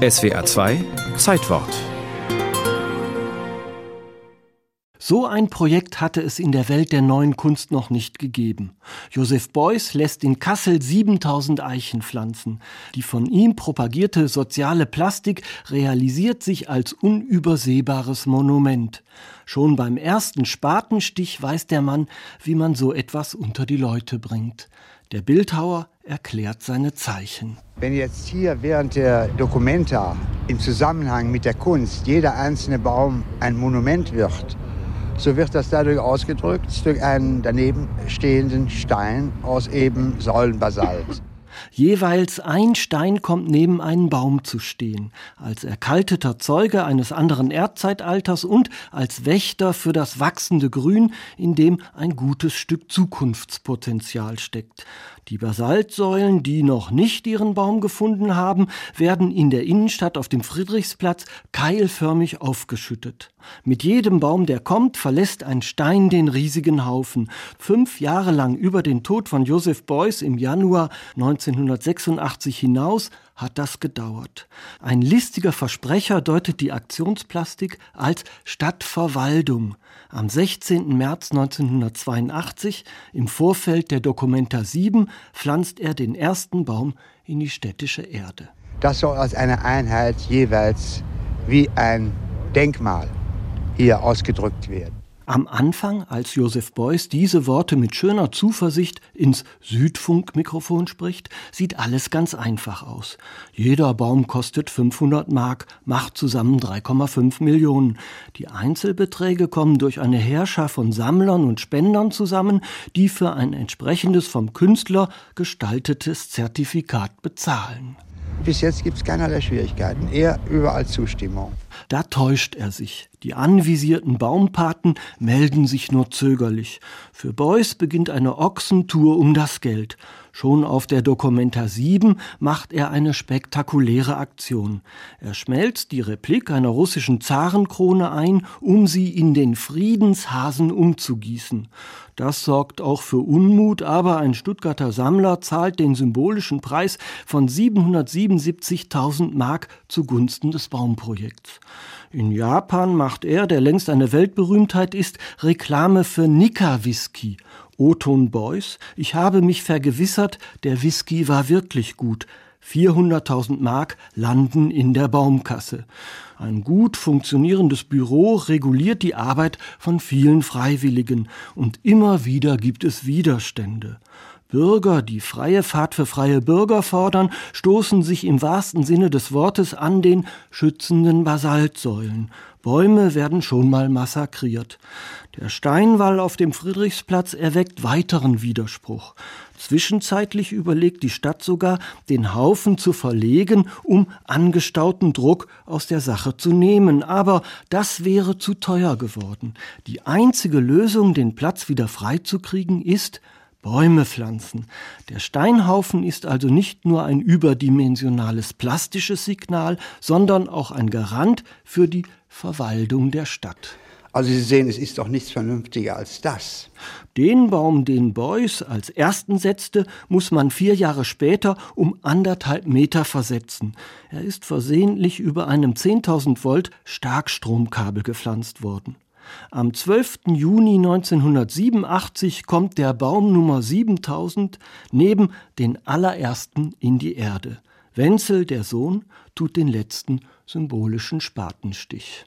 SWA 2 Zeitwort So ein Projekt hatte es in der Welt der neuen Kunst noch nicht gegeben. Joseph Beuys lässt in Kassel 7000 Eichen pflanzen. Die von ihm propagierte soziale Plastik realisiert sich als unübersehbares Monument. Schon beim ersten Spatenstich weiß der Mann, wie man so etwas unter die Leute bringt. Der Bildhauer erklärt seine Zeichen. Wenn jetzt hier während der Dokumenta im Zusammenhang mit der Kunst jeder einzelne Baum ein Monument wird, so wird das dadurch ausgedrückt durch einen daneben stehenden Stein aus eben Säulenbasalt. Jeweils ein Stein kommt neben einen Baum zu stehen, als erkalteter Zeuge eines anderen Erdzeitalters und als Wächter für das wachsende Grün, in dem ein gutes Stück Zukunftspotenzial steckt. Die Basaltsäulen, die noch nicht ihren Baum gefunden haben, werden in der Innenstadt auf dem Friedrichsplatz keilförmig aufgeschüttet. Mit jedem Baum, der kommt, verlässt ein Stein den riesigen Haufen. Fünf Jahre lang über den Tod von Joseph Beuys im Januar 1986 hinaus hat das gedauert. Ein listiger Versprecher deutet die Aktionsplastik als Stadtverwaltung. Am 16. März 1982, im Vorfeld der Dokumenta 7, pflanzt er den ersten Baum in die städtische Erde. Das soll als eine Einheit jeweils wie ein Denkmal hier ausgedrückt werden. Am Anfang, als Joseph Beuys diese Worte mit schöner Zuversicht ins Südfunkmikrofon spricht, sieht alles ganz einfach aus. Jeder Baum kostet 500 Mark, macht zusammen 3,5 Millionen. Die Einzelbeträge kommen durch eine Herrscher von Sammlern und Spendern zusammen, die für ein entsprechendes vom Künstler gestaltetes Zertifikat bezahlen. Bis jetzt gibt es keinerlei Schwierigkeiten, eher überall Zustimmung. Da täuscht er sich. Die anvisierten Baumpaten melden sich nur zögerlich. Für Beuys beginnt eine Ochsentour um das Geld. Schon auf der Dokumenta 7 macht er eine spektakuläre Aktion. Er schmelzt die Replik einer russischen Zarenkrone ein, um sie in den Friedenshasen umzugießen. Das sorgt auch für Unmut, aber ein Stuttgarter Sammler zahlt den symbolischen Preis von 777.000 Mark zugunsten des Baumprojekts. In Japan macht er, der längst eine Weltberühmtheit ist, Reklame für Nika-Whisky. Oton Boys, ich habe mich vergewissert, der Whisky war wirklich gut. 400.000 Mark landen in der Baumkasse. Ein gut funktionierendes Büro reguliert die Arbeit von vielen Freiwilligen und immer wieder gibt es Widerstände. Bürger, die freie Fahrt für freie Bürger fordern, stoßen sich im wahrsten Sinne des Wortes an den schützenden Basaltsäulen. Bäume werden schon mal massakriert. Der Steinwall auf dem Friedrichsplatz erweckt weiteren Widerspruch. Zwischenzeitlich überlegt die Stadt sogar, den Haufen zu verlegen, um angestauten Druck aus der Sache zu nehmen. Aber das wäre zu teuer geworden. Die einzige Lösung, den Platz wieder freizukriegen, ist, Bäume pflanzen. Der Steinhaufen ist also nicht nur ein überdimensionales plastisches Signal, sondern auch ein Garant für die Verwaltung der Stadt. Also Sie sehen, es ist doch nichts vernünftiger als das. Den Baum, den Beuys als ersten setzte, muss man vier Jahre später um anderthalb Meter versetzen. Er ist versehentlich über einem 10.000 Volt Starkstromkabel gepflanzt worden. Am 12. Juni 1987 kommt der Baum Nummer 7000 neben den allerersten in die Erde. Wenzel, der Sohn, tut den letzten symbolischen Spatenstich.